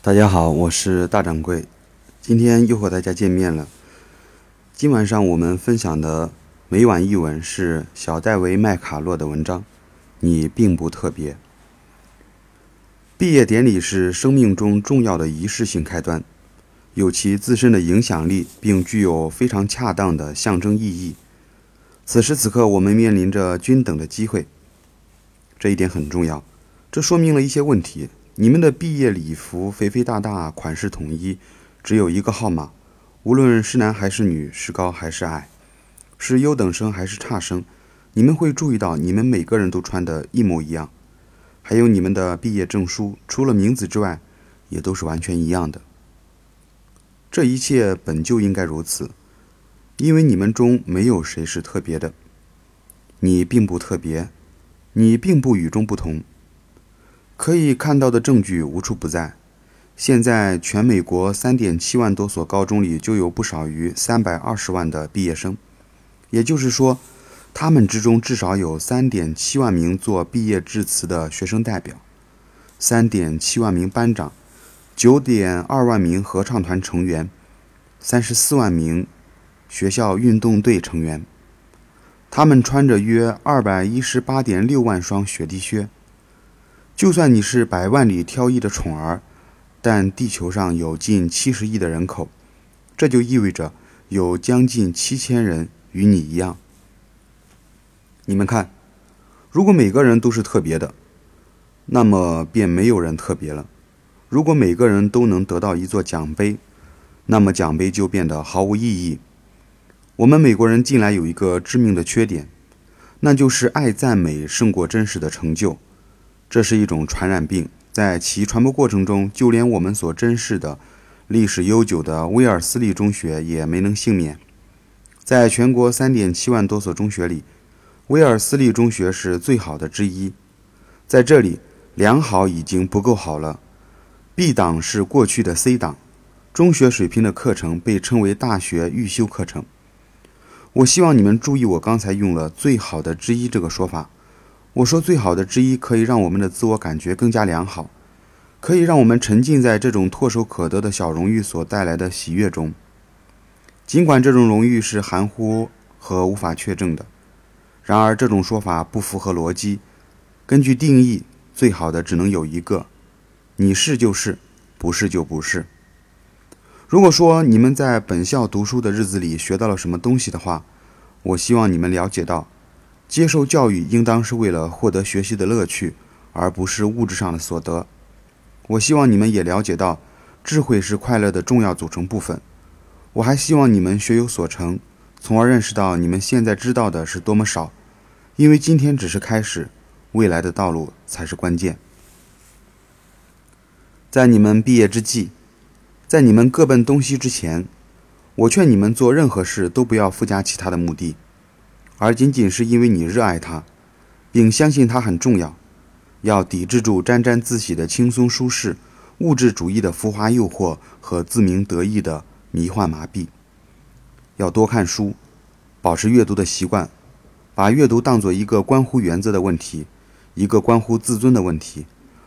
大家好，我是大掌柜，今天又和大家见面了。今晚上我们分享的每晚一文是小戴维·麦卡洛的文章。你并不特别。毕业典礼是生命中重要的仪式性开端，有其自身的影响力，并具有非常恰当的象征意义。此时此刻，我们面临着均等的机会，这一点很重要。这说明了一些问题。你们的毕业礼服肥肥大大，款式统一，只有一个号码。无论是男还是女，是高还是矮，是优等生还是差生，你们会注意到，你们每个人都穿的一模一样。还有你们的毕业证书，除了名字之外，也都是完全一样的。这一切本就应该如此，因为你们中没有谁是特别的。你并不特别，你并不与众不同。可以看到的证据无处不在。现在，全美国三点七万多所高中里就有不少于三百二十万的毕业生，也就是说，他们之中至少有三点七万名做毕业致辞的学生代表，三点七万名班长，九点二万名合唱团成员，三十四万名学校运动队成员。他们穿着约二百一十八点六万双雪地靴。就算你是百万里挑一的宠儿，但地球上有近七十亿的人口，这就意味着有将近七千人与你一样。你们看，如果每个人都是特别的，那么便没有人特别了。如果每个人都能得到一座奖杯，那么奖杯就变得毫无意义。我们美国人近来有一个致命的缺点，那就是爱赞美胜过真实的成就。这是一种传染病，在其传播过程中，就连我们所珍视的、历史悠久的威尔斯利中学也没能幸免。在全国三点七万多所中学里，威尔斯利中学是最好的之一。在这里，良好已经不够好了。B 档是过去的 C 档，中学水平的课程被称为大学预修课程。我希望你们注意，我刚才用了“最好的之一”这个说法。我说，最好的之一可以让我们的自我感觉更加良好，可以让我们沉浸在这种唾手可得的小荣誉所带来的喜悦中。尽管这种荣誉是含糊和无法确证的，然而这种说法不符合逻辑。根据定义，最好的只能有一个：你是就是，不是就不是。如果说你们在本校读书的日子里学到了什么东西的话，我希望你们了解到。接受教育应当是为了获得学习的乐趣，而不是物质上的所得。我希望你们也了解到，智慧是快乐的重要组成部分。我还希望你们学有所成，从而认识到你们现在知道的是多么少，因为今天只是开始，未来的道路才是关键。在你们毕业之际，在你们各奔东西之前，我劝你们做任何事都不要附加其他的目的。而仅仅是因为你热爱它，并相信它很重要，要抵制住沾沾自喜的轻松舒适、物质主义的浮华诱惑和自鸣得意的迷幻麻痹。要多看书，保持阅读的习惯，把阅读当作一个关乎原则的问题，一个关乎自尊的问题，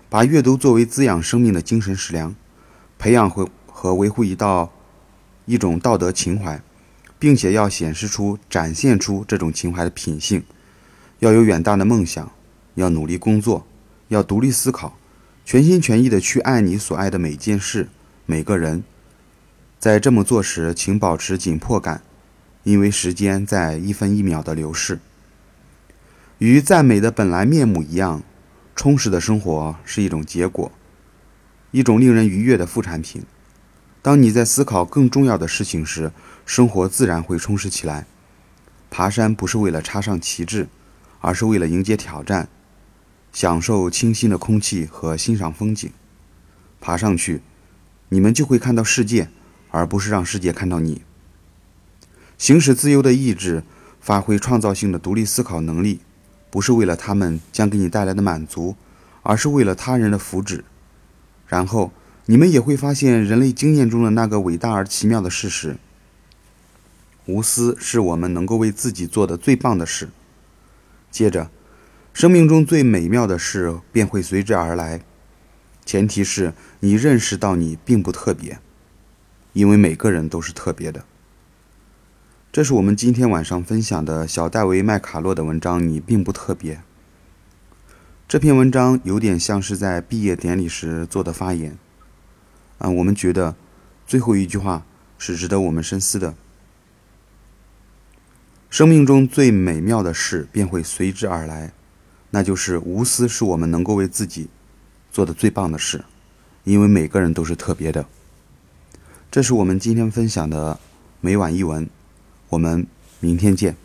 把阅读作为滋养生命的精神食粮，培养和和维护一道一种道德情怀。并且要显示出、展现出这种情怀的品性，要有远大的梦想，要努力工作，要独立思考，全心全意地去爱你所爱的每件事、每个人。在这么做时，请保持紧迫感，因为时间在一分一秒的流逝。与赞美的本来面目一样，充实的生活是一种结果，一种令人愉悦的副产品。当你在思考更重要的事情时，生活自然会充实起来。爬山不是为了插上旗帜，而是为了迎接挑战，享受清新的空气和欣赏风景。爬上去，你们就会看到世界，而不是让世界看到你。行使自由的意志，发挥创造性的独立思考能力，不是为了他们将给你带来的满足，而是为了他人的福祉。然后。你们也会发现人类经验中的那个伟大而奇妙的事实：无私是我们能够为自己做的最棒的事。接着，生命中最美妙的事便会随之而来。前提是你认识到你并不特别，因为每个人都是特别的。这是我们今天晚上分享的小戴维·麦卡洛的文章。你并不特别。这篇文章有点像是在毕业典礼时做的发言。啊，我们觉得最后一句话是值得我们深思的。生命中最美妙的事便会随之而来，那就是无私是我们能够为自己做的最棒的事，因为每个人都是特别的。这是我们今天分享的每晚一文。我们明天见。